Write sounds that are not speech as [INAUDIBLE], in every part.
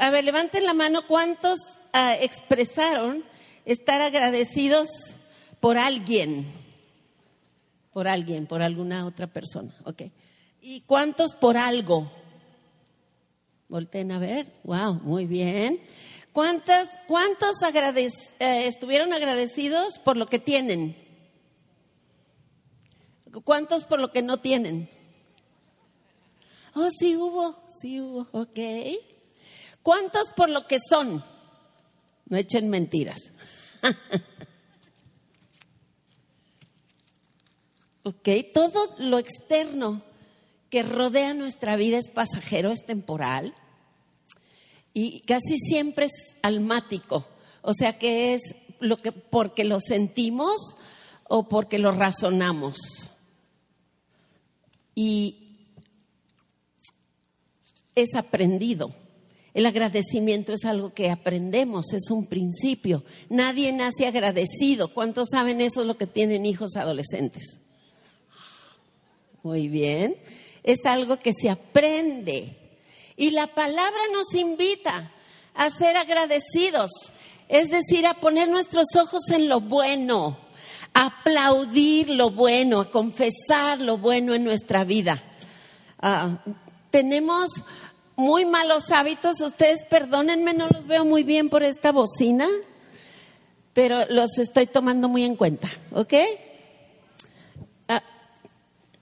A ver, levanten la mano cuántos ah, expresaron estar agradecidos por alguien. Por alguien, por alguna otra persona. Ok. ¿Y cuántos por algo? Volten a ver. Wow, muy bien. ¿Cuántos, cuántos eh, estuvieron agradecidos por lo que tienen? ¿Cuántos por lo que no tienen? Oh, sí hubo, sí hubo, ok. ¿Cuántos por lo que son? No echen mentiras. [LAUGHS] ok, todo lo externo que rodea nuestra vida es pasajero, es temporal y casi siempre es almático, o sea que es lo que porque lo sentimos o porque lo razonamos. Y es aprendido. El agradecimiento es algo que aprendemos, es un principio. Nadie nace agradecido. ¿Cuántos saben eso lo que tienen hijos adolescentes? Muy bien. Es algo que se aprende. Y la palabra nos invita a ser agradecidos, es decir, a poner nuestros ojos en lo bueno, a aplaudir lo bueno, a confesar lo bueno en nuestra vida. Ah, tenemos muy malos hábitos, ustedes perdónenme, no los veo muy bien por esta bocina, pero los estoy tomando muy en cuenta, ¿ok? Ah,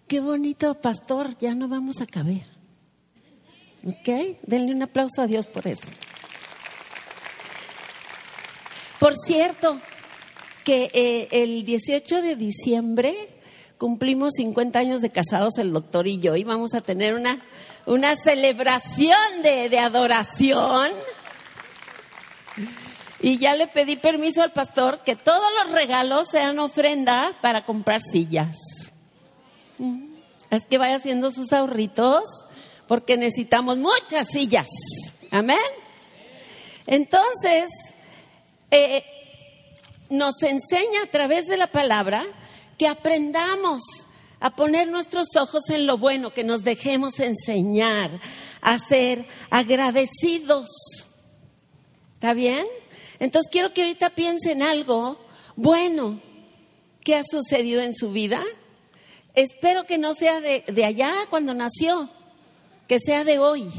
qué bonito, pastor, ya no vamos a caber. ¿Ok? Denle un aplauso a Dios por eso. Por cierto, que eh, el 18 de diciembre cumplimos 50 años de casados el doctor y yo y vamos a tener una, una celebración de, de adoración. Y ya le pedí permiso al pastor que todos los regalos sean ofrenda para comprar sillas. Es que vaya haciendo sus ahorritos porque necesitamos muchas sillas. Amén. Entonces, eh, nos enseña a través de la palabra que aprendamos a poner nuestros ojos en lo bueno, que nos dejemos enseñar a ser agradecidos. ¿Está bien? Entonces quiero que ahorita piensen algo bueno que ha sucedido en su vida. Espero que no sea de, de allá cuando nació, que sea de hoy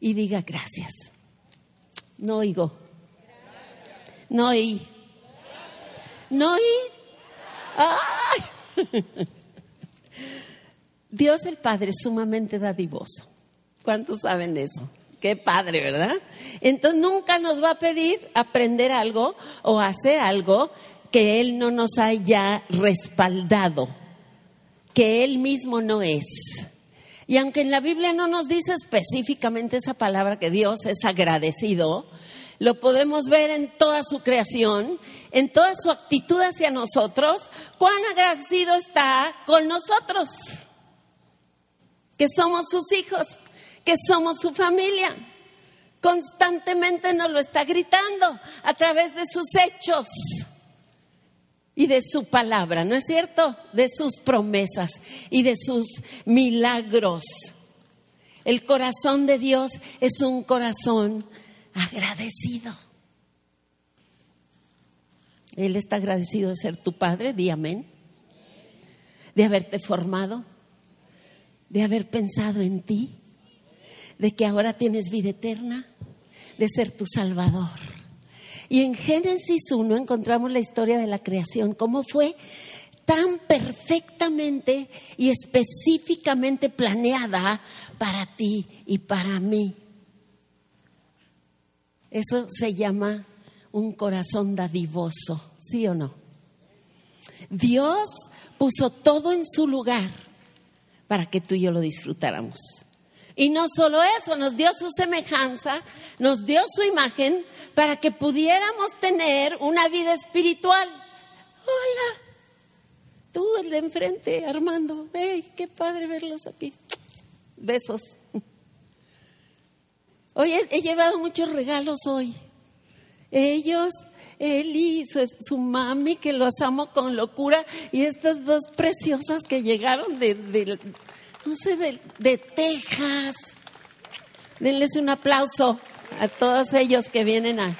y diga gracias. No oigo. No oí. No oí. ¡Ay! [LAUGHS] Dios el Padre es sumamente dadivoso. ¿Cuántos saben eso? Qué padre, ¿verdad? Entonces nunca nos va a pedir aprender algo o hacer algo que Él no nos haya respaldado, que Él mismo no es. Y aunque en la Biblia no nos dice específicamente esa palabra que Dios es agradecido, lo podemos ver en toda su creación, en toda su actitud hacia nosotros, cuán agradecido está con nosotros, que somos sus hijos, que somos su familia. Constantemente nos lo está gritando a través de sus hechos y de su palabra, ¿no es cierto? De sus promesas y de sus milagros. El corazón de Dios es un corazón agradecido. Él está agradecido de ser tu padre, di amén. De haberte formado, de haber pensado en ti, de que ahora tienes vida eterna, de ser tu salvador. Y en Génesis 1 encontramos la historia de la creación, cómo fue tan perfectamente y específicamente planeada para ti y para mí. Eso se llama un corazón dadivoso, ¿sí o no? Dios puso todo en su lugar para que tú y yo lo disfrutáramos. Y no solo eso, nos dio su semejanza, nos dio su imagen para que pudiéramos tener una vida espiritual. Hola, tú el de enfrente, Armando, ¡Ey, qué padre verlos aquí! Besos. Oye, he llevado muchos regalos hoy. Ellos, él y su, mami, que los amo con locura, y estas dos preciosas que llegaron de no sé, de, Texas. Denles un aplauso a todos ellos que vienen a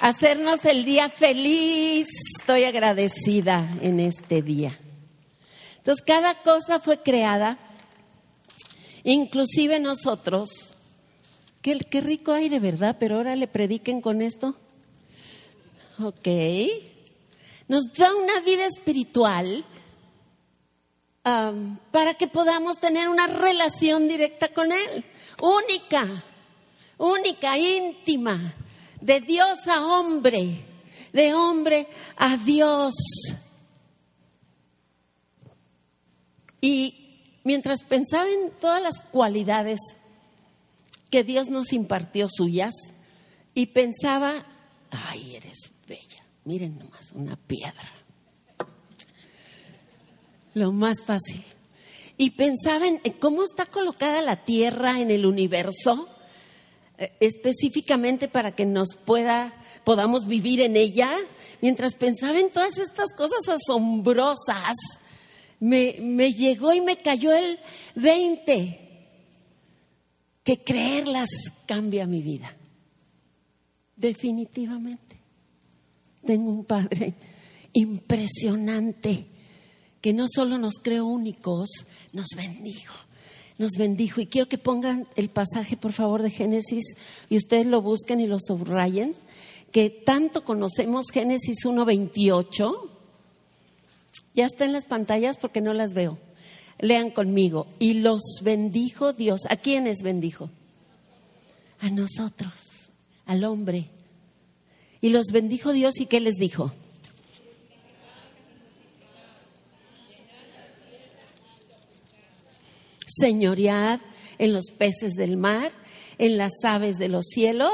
hacernos el día feliz. Estoy agradecida en este día. Entonces, cada cosa fue creada, inclusive nosotros. Qué, qué rico aire, ¿verdad? Pero ahora le prediquen con esto. Ok. Nos da una vida espiritual para que podamos tener una relación directa con Él. Única, única, íntima de Dios a hombre, de hombre a Dios. Y mientras pensaba en todas las cualidades que Dios nos impartió suyas, y pensaba, ay, eres bella, miren nomás, una piedra. Lo más fácil. Y pensaba en cómo está colocada la Tierra en el universo eh, específicamente para que nos pueda, podamos vivir en ella, mientras pensaba en todas estas cosas asombrosas, me, me llegó y me cayó el 20, que creerlas cambia mi vida. Definitivamente. Tengo un Padre impresionante que no solo nos creó únicos, nos bendijo nos bendijo. Y quiero que pongan el pasaje, por favor, de Génesis y ustedes lo busquen y lo subrayen, que tanto conocemos Génesis 1.28. Ya está en las pantallas porque no las veo. Lean conmigo. Y los bendijo Dios. ¿A quiénes bendijo? A nosotros, al hombre. Y los bendijo Dios y ¿qué les dijo? señoread en los peces del mar, en las aves de los cielos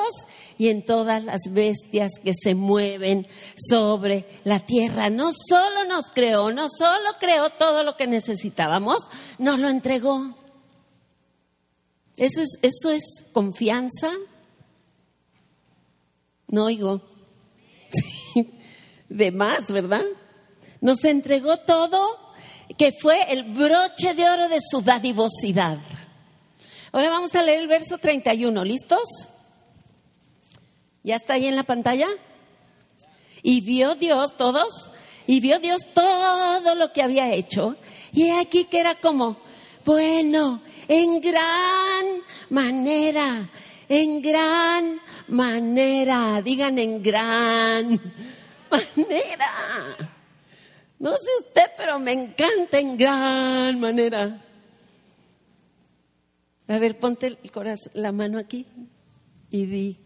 y en todas las bestias que se mueven sobre la tierra. No solo nos creó, no solo creó todo lo que necesitábamos, nos lo entregó. Eso es, eso es confianza. No oigo. De más, ¿verdad? Nos entregó todo que fue el broche de oro de su dadivosidad. Ahora vamos a leer el verso 31. ¿Listos? ¿Ya está ahí en la pantalla? Y vio Dios, todos, y vio Dios todo lo que había hecho. Y aquí que era como, bueno, en gran manera, en gran manera, digan en gran [LAUGHS] manera. No sé usted, pero me encanta en gran manera. A ver, ponte el corazón, la mano aquí y di,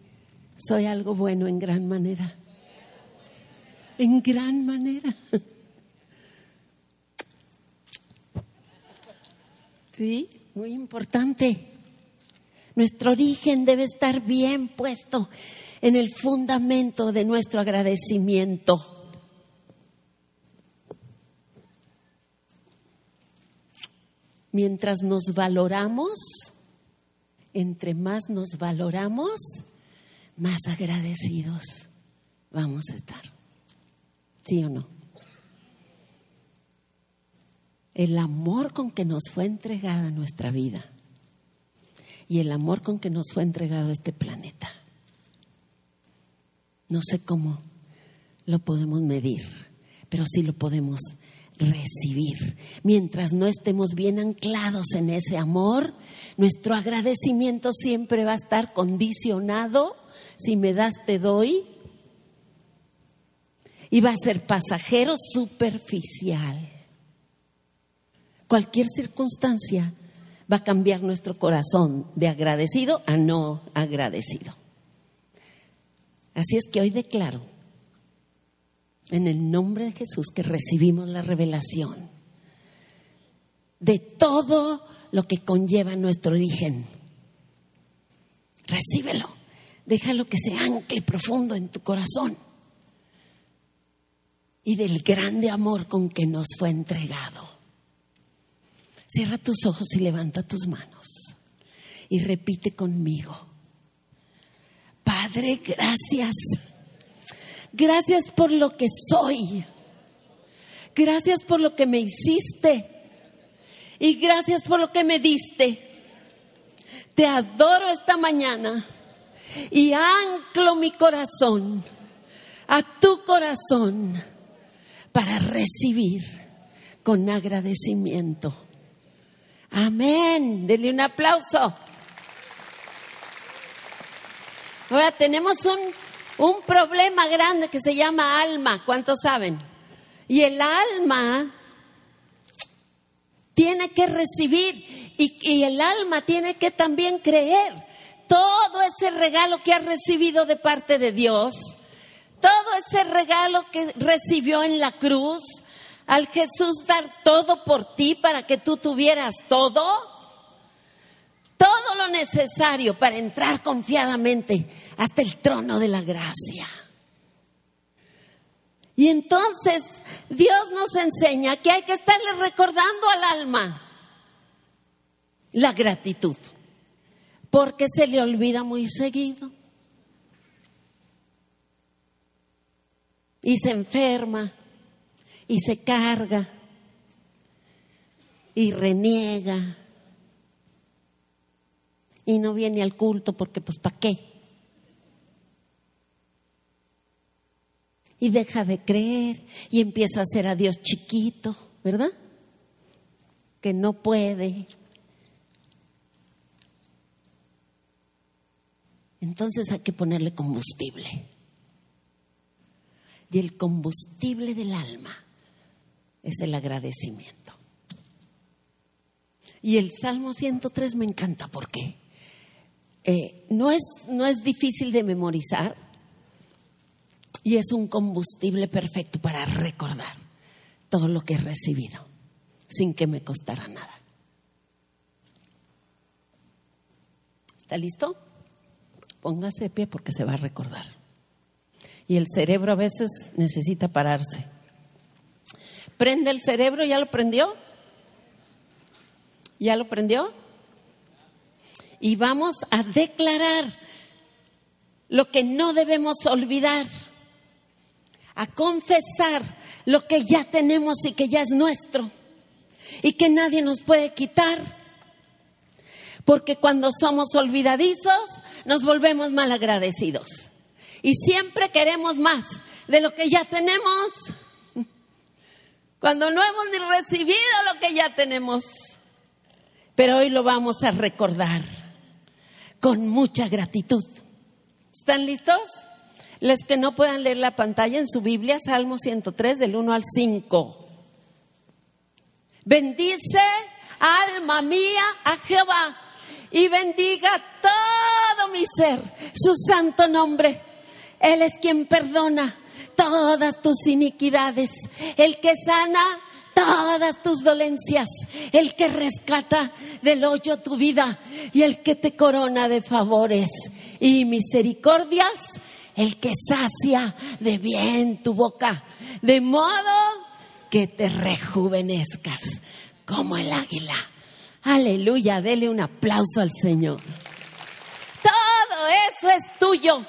soy algo bueno en gran manera. En gran manera. [LAUGHS] Sí, muy importante. Nuestro origen debe estar bien puesto en el fundamento de nuestro agradecimiento. Mientras nos valoramos, entre más nos valoramos, más agradecidos vamos a estar. ¿Sí o no? El amor con que nos fue entregada nuestra vida y el amor con que nos fue entregado este planeta. No sé cómo lo podemos medir, pero sí lo podemos recibir. Mientras no estemos bien anclados en ese amor, nuestro agradecimiento siempre va a estar condicionado. Si me das, te doy. Y va a ser pasajero superficial. Cualquier circunstancia va a cambiar nuestro corazón de agradecido a no agradecido. Así es que hoy declaro en el nombre de Jesús que recibimos la revelación de todo lo que conlleva nuestro origen. Recíbelo, déjalo que se ancle profundo en tu corazón y del grande amor con que nos fue entregado. Cierra tus ojos y levanta tus manos y repite conmigo. Padre, gracias Gracias por lo que soy. Gracias por lo que me hiciste. Y gracias por lo que me diste. te adoro esta mañana y anclo mi corazón a tu corazón para recibir con agradecimiento. Amén. Dele un aplauso. Ahora tenemos un, un problema grande que se llama alma. ¿Cuántos saben? Y el alma tiene que recibir y, y, el alma tiene que también creer todo ese regalo que ha recibido de parte de Dios, todo ese regalo que recibió en la cruz, al Jesús dar todo por ti para que tú tuvieras todo, todo lo necesario para entrar confiadamente hasta el trono de la gracia. Y entonces Dios nos enseña que hay que estarle recordando al alma la gratitud, porque se le olvida muy seguido. Y se enferma, y se carga, y reniega, y no viene al culto porque pues ¿para qué? y deja de creer y empieza a hacer a Dios chiquito, ¿verdad? Que no puede. Entonces hay que ponerle combustible. Y el combustible del alma es el agradecimiento. Y el Salmo 103 me encanta porque eh, no, es, no es difícil de memorizar, y es un combustible perfecto para recordar todo lo que he recibido sin que me costara nada. ¿Está listo? Póngase de pie porque se va a recordar. Y el cerebro a veces necesita pararse. ¿Prende el cerebro? ¿Ya lo prendió? ¿Ya lo prendió? Y vamos a declarar lo que no debemos olvidar a confesar lo que ya tenemos y que ya es nuestro y que nadie nos puede quitar. Porque cuando somos olvidadizos nos volvemos mal agradecidos y siempre queremos más de lo que ya tenemos. Cuando no hemos ni recibido lo que ya tenemos. Pero hoy lo vamos a recordar con mucha gratitud. ¿Están listos? Les que no puedan leer la pantalla en su Biblia, Salmo 103 del 1 al 5. Bendice, alma mía, a Jehová y bendiga todo mi ser, su santo nombre. Él es quien perdona todas tus iniquidades, el que sana todas tus dolencias, el que rescata del hoyo tu vida y el que te corona de favores y misericordias el que sacia de bien tu boca, de modo que te rejuvenezcas como el águila. Aleluya, dele un aplauso al Señor. Todo eso es tuyo.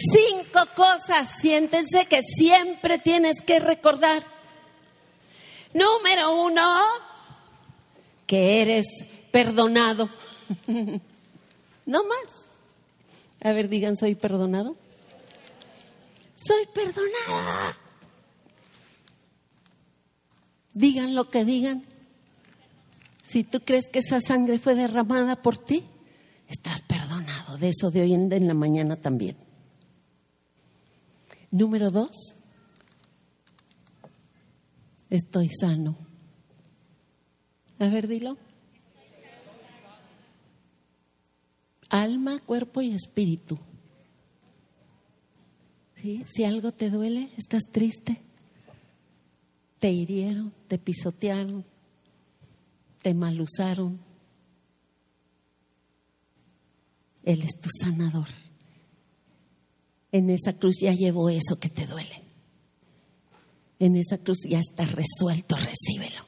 Cinco cosas, siéntense que siempre tienes que recordar. Número uno, que eres perdonado. [LAUGHS] no más. A ver, digan, ¿soy perdonado? Soy perdonada. Digan lo que digan. Si tú crees que esa sangre fue derramada por ti, estás perdonado. De eso de hoy en, la mañana también. Número dos, estoy sano. A ver, dilo. alma, cuerpo y espíritu. Si algo te duele, estás triste, te hirieron, te pisotearon, te malusaron, Él es tu sanador. En esa cruz ya llevó eso que te duele. En esa cruz ya está resuelto, recíbelo.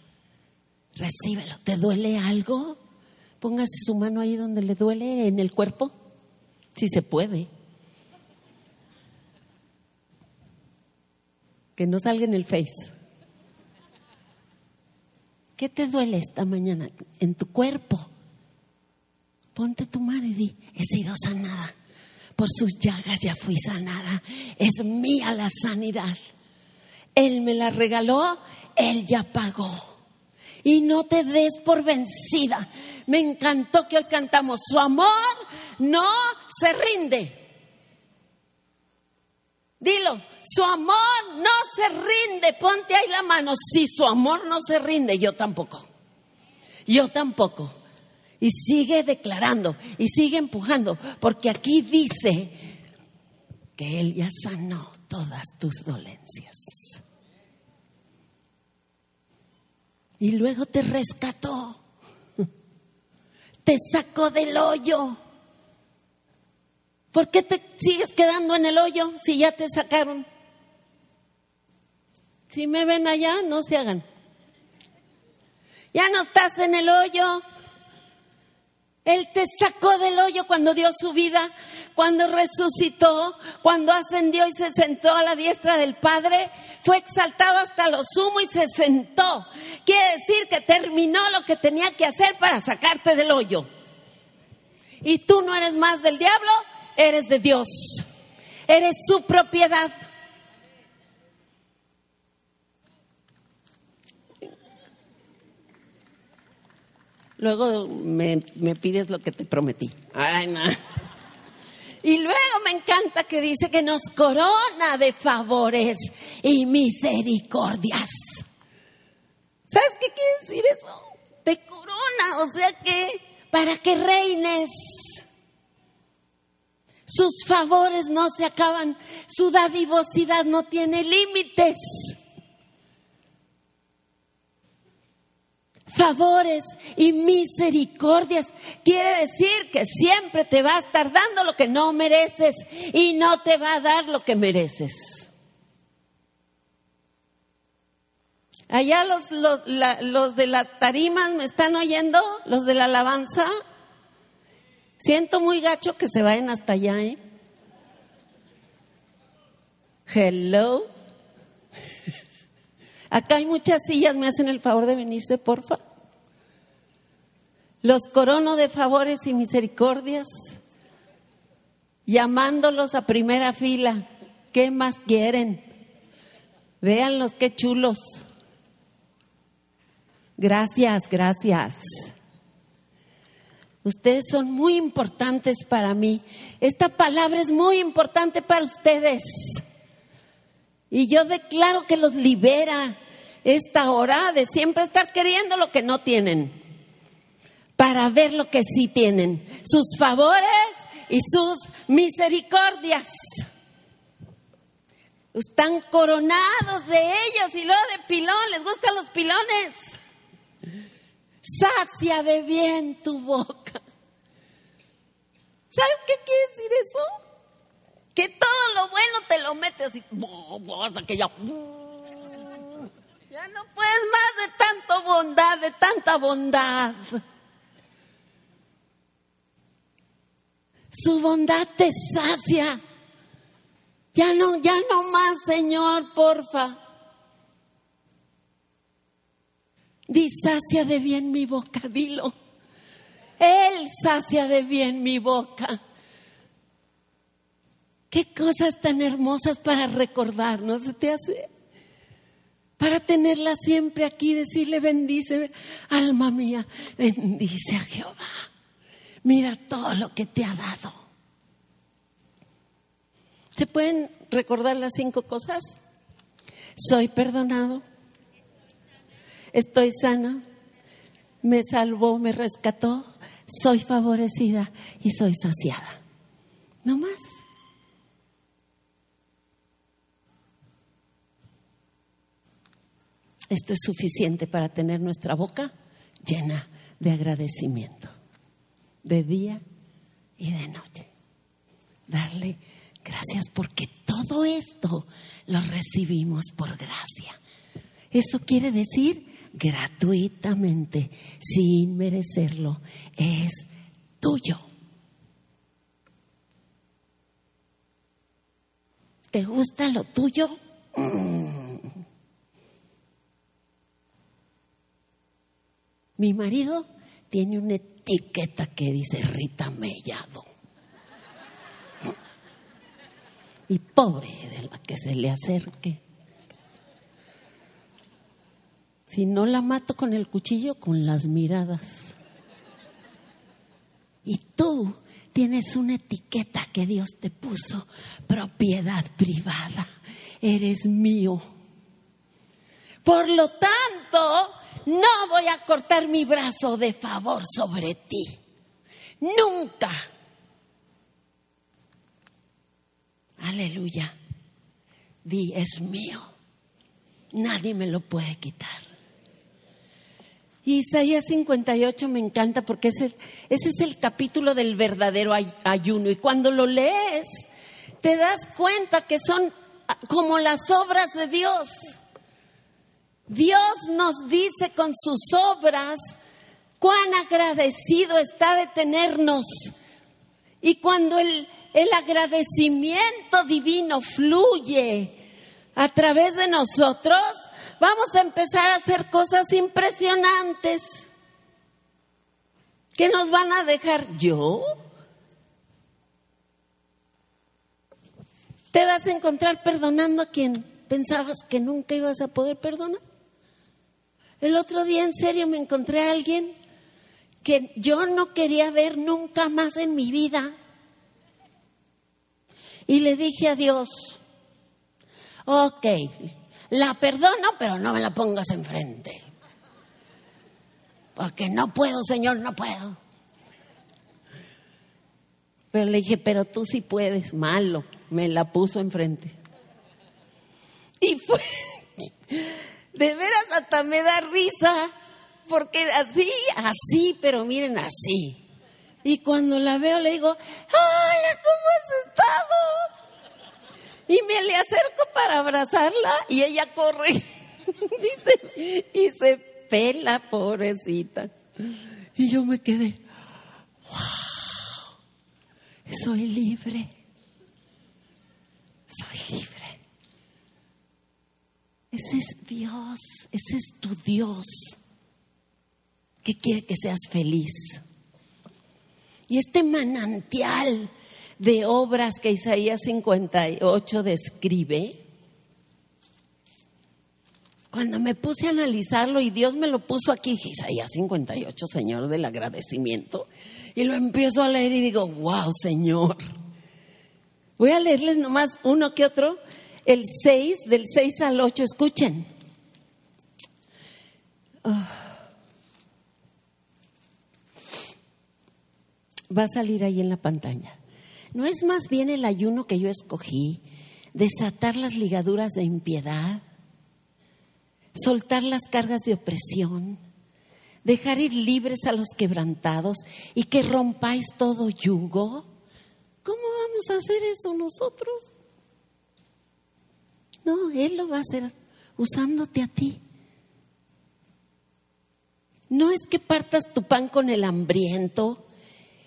Recíbelo. ¿Te duele algo? Póngase su mano ahí donde le duele en el cuerpo, si se puede. Que no salga en el face. ¿Qué te duele esta mañana en tu cuerpo? Ponte tu mano y di, he sido sanada. Por sus llagas ya fui sanada. Es mía la sanidad. Él me la regaló, Él ya pagó. Y no te des por vencida. Me encantó que hoy cantamos, su amor no se rinde. Dilo, su amor no se rinde. Ponte ahí la mano. Si su amor no se rinde, yo tampoco. Yo tampoco. Y sigue declarando y sigue empujando, porque aquí dice que Él ya sanó todas tus dolencias. Y luego te rescató, te sacó del hoyo. ¿Por qué te sigues quedando en el hoyo si ya te sacaron? Si me ven allá, no se hagan. Ya no estás en el hoyo. Él te sacó del hoyo cuando dio su vida, cuando resucitó, cuando ascendió y se sentó a la diestra del Padre. Fue exaltado hasta lo sumo y se sentó. Quiere decir que terminó lo que tenía que hacer para sacarte del hoyo. Y tú no eres más del diablo, eres de Dios. Eres su propiedad. Luego me, pides lo que te prometí. Ay, no. Y luego me encanta que dice que nos corona de favores y misericordias. ¿Sabes qué quiere decir eso? Te corona, o sea que para que reines. Sus favores no se acaban, su dadivosidad no tiene límites. Favores y misericordias. Quiere decir que siempre te va a estar dando lo que no mereces y no te va a dar lo que mereces. Allá los, los, de las tarimas me están oyendo, los de la alabanza. Siento muy gacho que se vayan hasta allá, ¿eh? Hello. [LAUGHS] Acá hay muchas sillas, me hacen el favor de venirse, porfa. Los corono de favores y misericordias, llamándolos a primera fila. ¿Qué más quieren? Véanlos, qué chulos. Gracias, gracias. Ustedes son muy importantes para mí. Esta palabra es muy importante para ustedes. Y yo declaro que los libera esta hora de siempre estar queriendo lo que no tienen, para ver lo que sí tienen, sus favores y sus misericordias. Están coronados de ellos y luego de pilón, les gustan los pilones. Sacia de bien tu boca. ¿Sabes qué quiere decir eso? Que todo lo bueno te lo metes así, hasta que ya, ya no puedes más de tanta bondad, de tanta bondad. Su bondad te sacia. Ya no, ya no más, Señor, porfa. Di sacia de bien mi boca, dilo. Él sacia de bien mi boca. Qué cosas tan hermosas para recordar, ¿no se te hace? Para tenerla siempre aquí, decirle bendice, alma mía, bendice a Jehová. Mira todo lo que te ha dado. ¿Se pueden recordar las cinco cosas? Soy perdonado, estoy sana, me salvó, me rescató, soy favorecida y soy saciada. No más. Esto es suficiente para tener nuestra boca llena de agradecimiento, de día y de noche. Darle gracias porque todo esto lo recibimos por gracia. Eso quiere decir gratuitamente, sin merecerlo, es tuyo. ¿Te gusta lo tuyo? Mm. Mi marido tiene un etiqueta que dice Rita Mellado. Y pobre de la que se le acerque. Si no la mato con el cuchillo, con las miradas. Y tú tienes una etiqueta que Dios te puso, propiedad privada. Eres mío. Por lo tanto, no voy a cortar mi brazo de favor sobre ti. Nunca. Aleluya. Di, es mío. Nadie me lo puede quitar. Isaías 58 me encanta porque ese, ese es el capítulo del verdadero ayuno. Y cuando lo lees, te das cuenta que son como las obras de Dios. Dios nos dice con sus obras cuán agradecido está de tenernos. Y cuando el, el agradecimiento divino fluye a través de nosotros, vamos a empezar a hacer cosas impresionantes que nos van a dejar yo. Te vas a encontrar perdonando a quien pensabas que nunca ibas a poder perdonar. El otro día en serio me encontré a alguien que yo no quería ver nunca más en mi vida. Y le dije a Dios, ok, la perdono, pero no me la pongas enfrente. Porque no puedo, Señor, no puedo. Pero le dije, pero tú sí puedes, malo. Me la puso enfrente. Y fue, de veras hasta me da risa, porque así, así, pero miren, así. Y cuando la veo le digo, hola, ¿cómo has estado? Y me le acerco para abrazarla y ella corre [LAUGHS] dice, y se pela, pobrecita. Y yo me quedé, wow, soy libre, soy libre. Ese es Dios, ese es tu Dios que quiere que seas feliz. Y este manantial de obras que Isaías 58 describe, cuando me puse a analizarlo y Dios me lo puso aquí, Isaías 58, Señor del agradecimiento, y lo empiezo a leer y digo, wow, Señor. Voy a leerles nomás uno que otro, el 6, del 6 al 8, escuchen. Ah. Va a salir ahí en la pantalla. ¿No es más bien el ayuno que yo escogí, desatar las ligaduras de impiedad, soltar las cargas de opresión, dejar ir libres a los quebrantados y que rompáis todo yugo? ¿Cómo vamos a hacer eso nosotros? No, Él lo va a hacer usándote a ti. No es que partas tu pan con el hambriento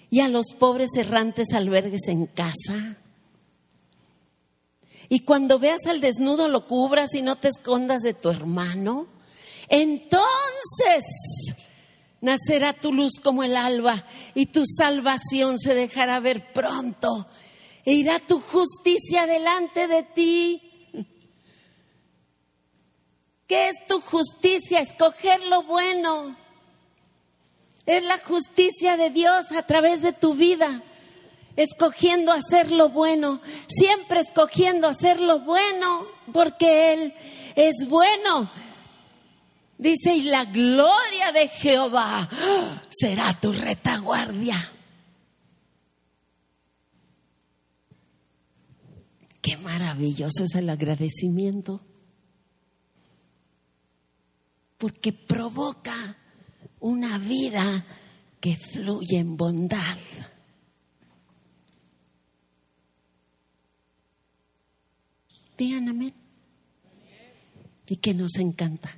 y a los pobres errantes albergues en casa. Y cuando veas al desnudo lo cubras y no te escondas de tu hermano. Entonces nacerá tu luz como el alba y tu salvación se dejará ver pronto. E irá tu justicia delante de ti. ¿Qué es tu justicia? Escoger lo bueno. Es la justicia de Dios a través de tu vida, escogiendo hacer lo bueno, siempre escogiendo hacer lo bueno, porque Él es bueno. Dice, y la gloria de Jehová será tu retaguardia. Qué maravilloso es el agradecimiento, porque provoca una vida que fluye en bondad. Digan amén. Y que nos encanta.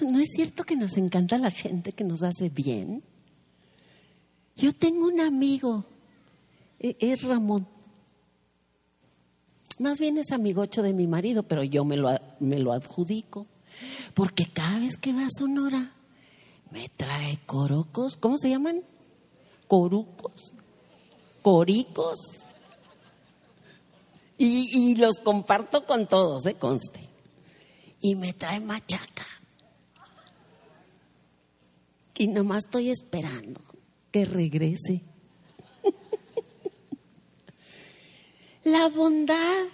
¿No es cierto que nos encanta la gente que nos hace bien? Yo tengo un amigo, e-, es Ramón. Más bien es amigocho de mi marido, pero yo me lo, me lo adjudico. Porque cada vez que va a Sonora, me trae corocos, ¿cómo se llaman? Corucos, coricos. Y, los comparto con todos, ¿eh? Conste. Y me trae machaca. Y nomás estoy esperando que regrese. [LAUGHS] La bondad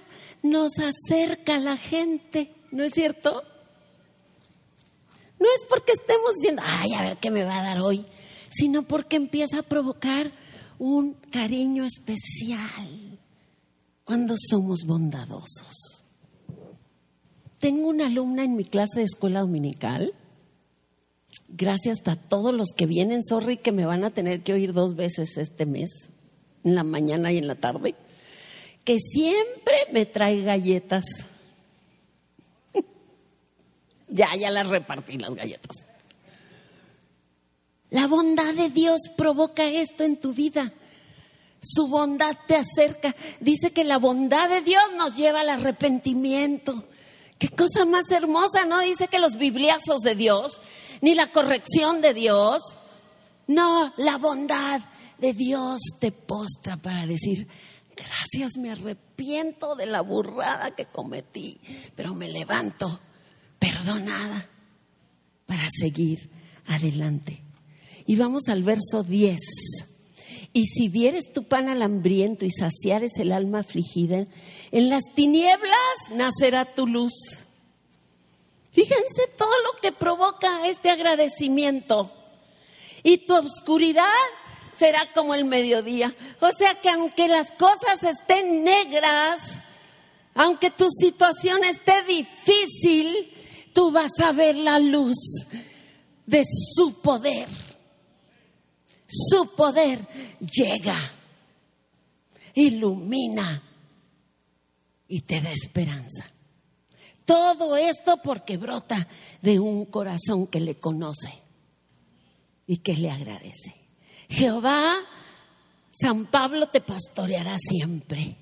nos acerca a la gente, ¿no es cierto? No es porque estemos diciendo, ay, a ver qué me va a dar hoy, sino porque empieza a provocar un cariño especial cuando somos bondadosos. Tengo una alumna en mi clase de escuela dominical, gracias a todos los que vienen, sorry que me van a tener que oír dos veces este mes, en la mañana y en la tarde, que siempre me trae galletas. Ya, ya las repartí las galletas. La bondad de Dios provoca esto en tu vida. Su bondad te acerca. Dice que la bondad de Dios nos lleva al arrepentimiento. Qué cosa más hermosa, ¿no? Dice que los bibliazos de Dios, ni la corrección de Dios. No, la bondad de Dios te postra para decir, gracias, me arrepiento de la burrada que cometí, pero me levanto perdonada para seguir adelante. Y vamos al verso 10. Y si dieres tu pan al hambriento y saciares el alma afligida, en las tinieblas nacerá tu luz. Fíjense todo lo que provoca este agradecimiento. Y tu oscuridad será como el mediodía. O sea que aunque las cosas estén negras, aunque tu situación esté difícil, tú vas a ver la luz de su poder. Su poder llega, ilumina y te da esperanza. Todo esto porque brota de un corazón que le conoce y que le agradece. Jehová, San Pablo te pastoreará siempre.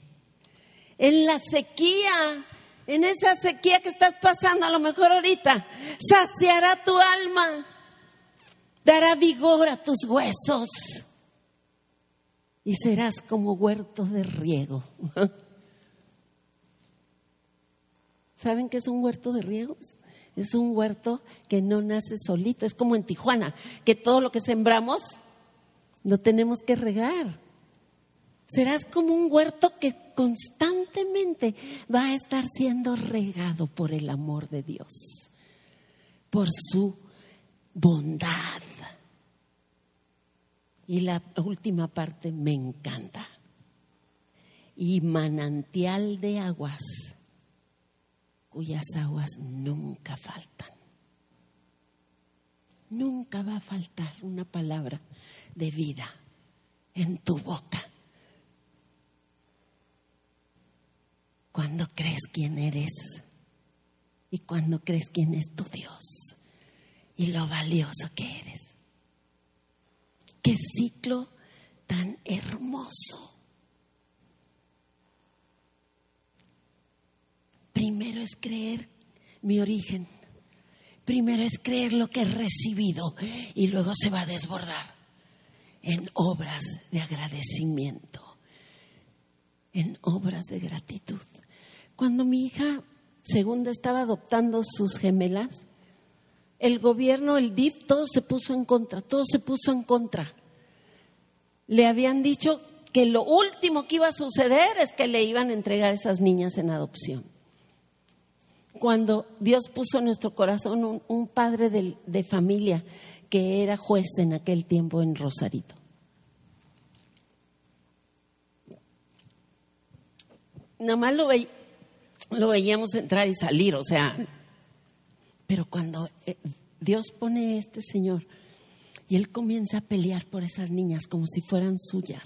En la sequía en esa sequía que estás pasando, a lo mejor ahorita, saciará tu alma, dará vigor a tus huesos y serás como huerto de riego. [LAUGHS] ¿Saben qué es un huerto de riego? Es un huerto que no nace solito, es como en Tijuana, que todo lo que sembramos lo tenemos que regar. Serás como un huerto que constantemente va a estar siendo regado por el amor de Dios, por su bondad. Y la última parte me encanta. Y manantial de aguas, cuyas aguas nunca faltan. Nunca va a faltar una palabra de vida en tu boca cuando crees quién eres y cuando crees quién es tu Dios y lo valioso que eres. Qué ciclo tan hermoso. Primero es creer mi origen. Primero es creer lo que he recibido y luego se va a desbordar en obras de agradecimiento, en obras de gratitud. Cuando mi hija segunda estaba adoptando sus gemelas, el gobierno, el DIF, todo se puso en contra, todo se puso en contra. Le habían dicho que lo último que iba a suceder es que le iban a entregar esas niñas en adopción. Cuando Dios puso en nuestro corazón un, padre de, de familia que era juez en aquel tiempo en Rosarito. Nada más lo veía, lo veíamos entrar y salir, o sea, pero cuando eh, Dios pone a este Señor y Él comienza a pelear por esas niñas como si fueran suyas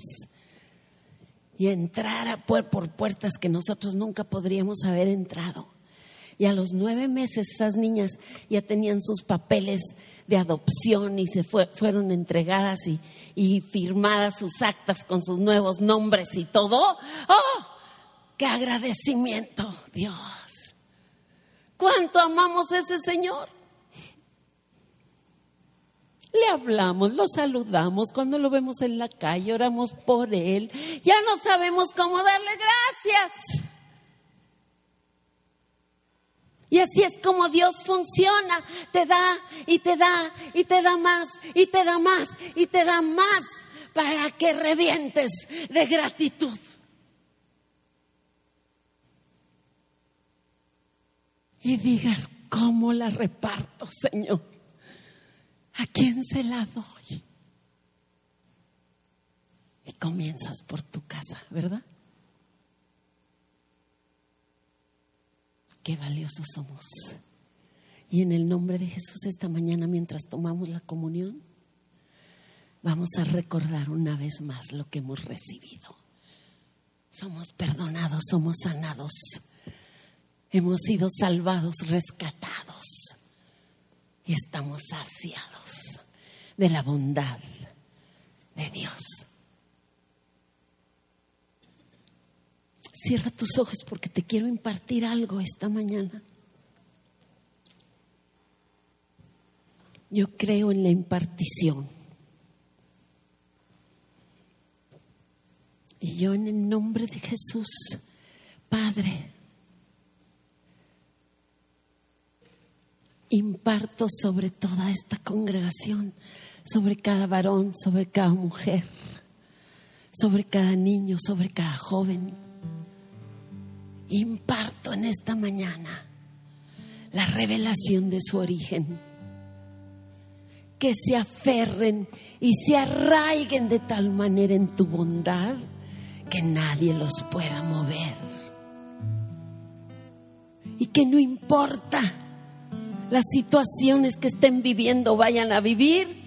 y entrar a por, por puertas que nosotros nunca podríamos haber entrado. Y a los nueve meses esas niñas ya tenían sus papeles de adopción y se fueron entregadas y, y firmadas sus actas con sus nuevos nombres y todo. ¡Oh! Qué agradecimiento, Dios. ¿Cuánto amamos a ese Señor? Le hablamos, lo saludamos, cuando lo vemos en la calle, oramos por él. Ya no sabemos cómo darle gracias. Y así es como Dios funciona. Te da y te da y te da más y te da más y te da más para que revientes de gratitud. Y digas, ¿cómo la reparto, Señor? ¿A quién se la doy? Y comienzas por tu casa, ¿verdad? Qué valiosos somos. Y en el nombre de Jesús esta mañana, mientras tomamos la comunión, vamos a recordar una vez más lo que hemos recibido. Somos perdonados, somos sanados, hemos sido salvados, rescatados y estamos saciados de la bondad de Dios. Cierra tus ojos porque te quiero impartir algo esta mañana. Yo creo en la impartición. Y yo en el nombre de Jesús, Padre, imparto sobre toda esta congregación, sobre cada varón, sobre cada mujer, sobre cada niño, sobre cada joven. Imparto en esta mañana la revelación de su origen. Que se aferren y se arraiguen de tal manera en tu bondad que nadie los pueda mover. Y que no importa las situaciones que estén viviendo, vayan a vivir,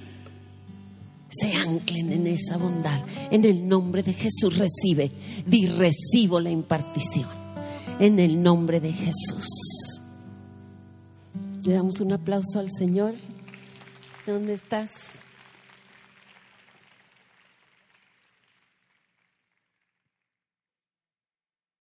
se anclen en esa bondad. En el nombre de Jesús recibe, di recibo la impartición. En el nombre de Jesús. Le damos un aplauso al Señor. ¿Dónde estás?